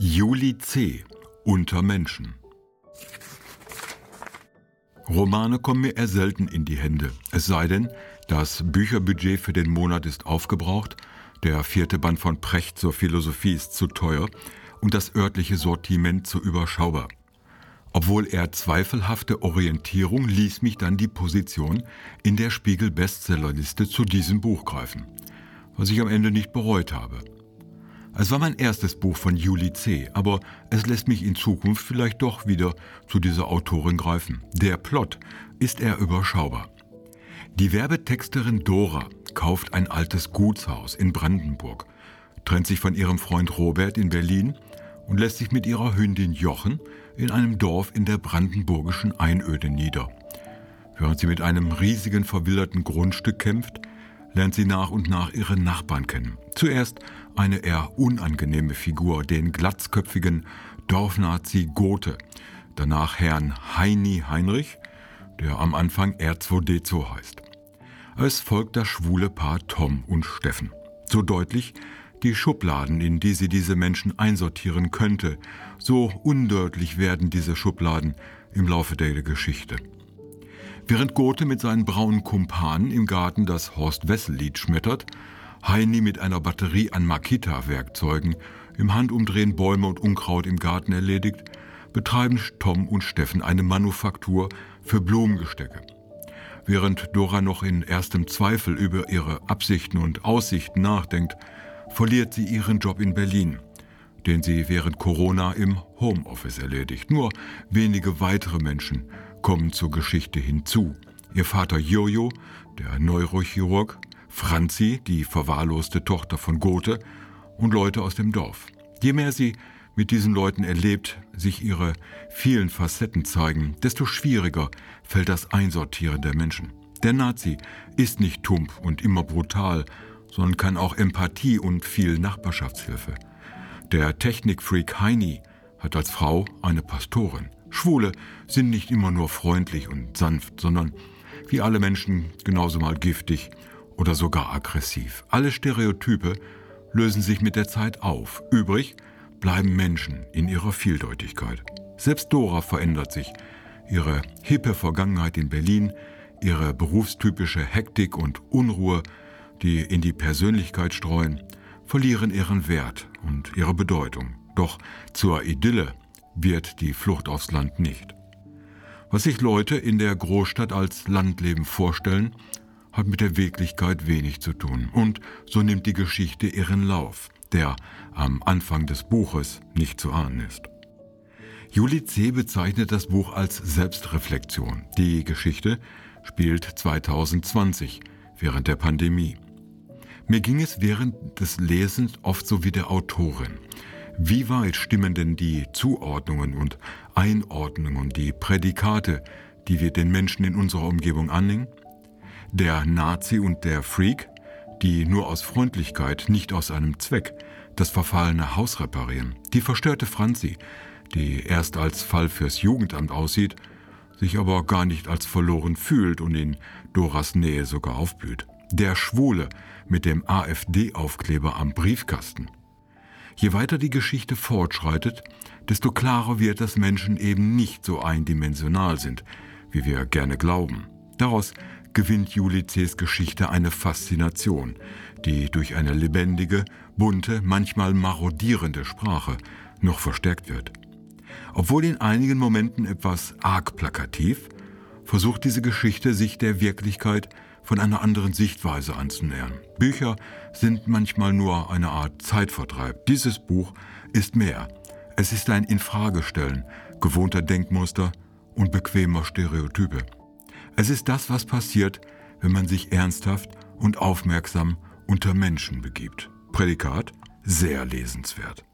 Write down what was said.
Juli C. Unter Menschen. Romane kommen mir eher selten in die Hände. Es sei denn, das Bücherbudget für den Monat ist aufgebraucht, der vierte Band von Precht zur Philosophie ist zu teuer und das örtliche Sortiment zu überschaubar. Obwohl eher zweifelhafte Orientierung ließ mich dann die Position in der Spiegel Bestsellerliste zu diesem Buch greifen, was ich am Ende nicht bereut habe. Es war mein erstes Buch von Julie C., aber es lässt mich in Zukunft vielleicht doch wieder zu dieser Autorin greifen. Der Plot ist eher überschaubar. Die Werbetexterin Dora kauft ein altes Gutshaus in Brandenburg, trennt sich von ihrem Freund Robert in Berlin und lässt sich mit ihrer Hündin Jochen in einem Dorf in der brandenburgischen Einöde nieder. Während sie mit einem riesigen verwilderten Grundstück kämpft, lernt sie nach und nach ihre Nachbarn kennen. Zuerst eine eher unangenehme Figur, den glatzköpfigen Dorfnazi Gothe, danach Herrn Heini Heinrich, der am Anfang R2D2 heißt. Es folgt das schwule Paar Tom und Steffen. So deutlich die Schubladen, in die sie diese Menschen einsortieren könnte, so undeutlich werden diese Schubladen im Laufe der Geschichte. Während Gothe mit seinen braunen Kumpanen im Garten das Horst-Wessel-Lied schmettert, Heini mit einer Batterie an Makita-Werkzeugen im Handumdrehen Bäume und Unkraut im Garten erledigt, betreiben Tom und Steffen eine Manufaktur für Blumengestecke. Während Dora noch in erstem Zweifel über ihre Absichten und Aussichten nachdenkt, verliert sie ihren Job in Berlin, den sie während Corona im Homeoffice erledigt. Nur wenige weitere Menschen kommen zur Geschichte hinzu. Ihr Vater Jojo, der Neurochirurg, Franzi, die verwahrloste Tochter von Gothe und Leute aus dem Dorf. Je mehr sie mit diesen Leuten erlebt, sich ihre vielen Facetten zeigen, desto schwieriger fällt das Einsortieren der Menschen. Der Nazi ist nicht tump und immer brutal, sondern kann auch Empathie und viel Nachbarschaftshilfe. Der Technikfreak Heini hat als Frau eine Pastorin. Schwule sind nicht immer nur freundlich und sanft, sondern wie alle Menschen genauso mal giftig oder sogar aggressiv. Alle Stereotype lösen sich mit der Zeit auf. Übrig bleiben Menschen in ihrer Vieldeutigkeit. Selbst Dora verändert sich. Ihre hippe Vergangenheit in Berlin, ihre berufstypische Hektik und Unruhe, die in die Persönlichkeit streuen, verlieren ihren Wert und ihre Bedeutung. Doch zur Idylle wird die Flucht aufs Land nicht. Was sich Leute in der Großstadt als Landleben vorstellen, hat mit der Wirklichkeit wenig zu tun. Und so nimmt die Geschichte ihren Lauf, der am Anfang des Buches nicht zu ahnen ist. Juli C. bezeichnet das Buch als Selbstreflexion. Die Geschichte spielt 2020, während der Pandemie. Mir ging es während des Lesens oft so wie der Autorin. Wie weit stimmen denn die Zuordnungen und Einordnungen, die Prädikate, die wir den Menschen in unserer Umgebung anhängen? Der Nazi und der Freak, die nur aus Freundlichkeit, nicht aus einem Zweck, das verfallene Haus reparieren. Die verstörte Franzi, die erst als Fall fürs Jugendamt aussieht, sich aber gar nicht als verloren fühlt und in Doras Nähe sogar aufblüht. Der Schwule mit dem AfD-Aufkleber am Briefkasten. Je weiter die Geschichte fortschreitet, desto klarer wird, dass Menschen eben nicht so eindimensional sind, wie wir gerne glauben. Daraus gewinnt Julices Geschichte eine Faszination, die durch eine lebendige, bunte, manchmal marodierende Sprache noch verstärkt wird. Obwohl in einigen Momenten etwas arg plakativ, versucht diese Geschichte sich der Wirklichkeit von einer anderen Sichtweise anzunähern. Bücher sind manchmal nur eine Art Zeitvertreib. Dieses Buch ist mehr. Es ist ein Infragestellen gewohnter Denkmuster und bequemer Stereotype. Es ist das, was passiert, wenn man sich ernsthaft und aufmerksam unter Menschen begibt. Prädikat sehr lesenswert.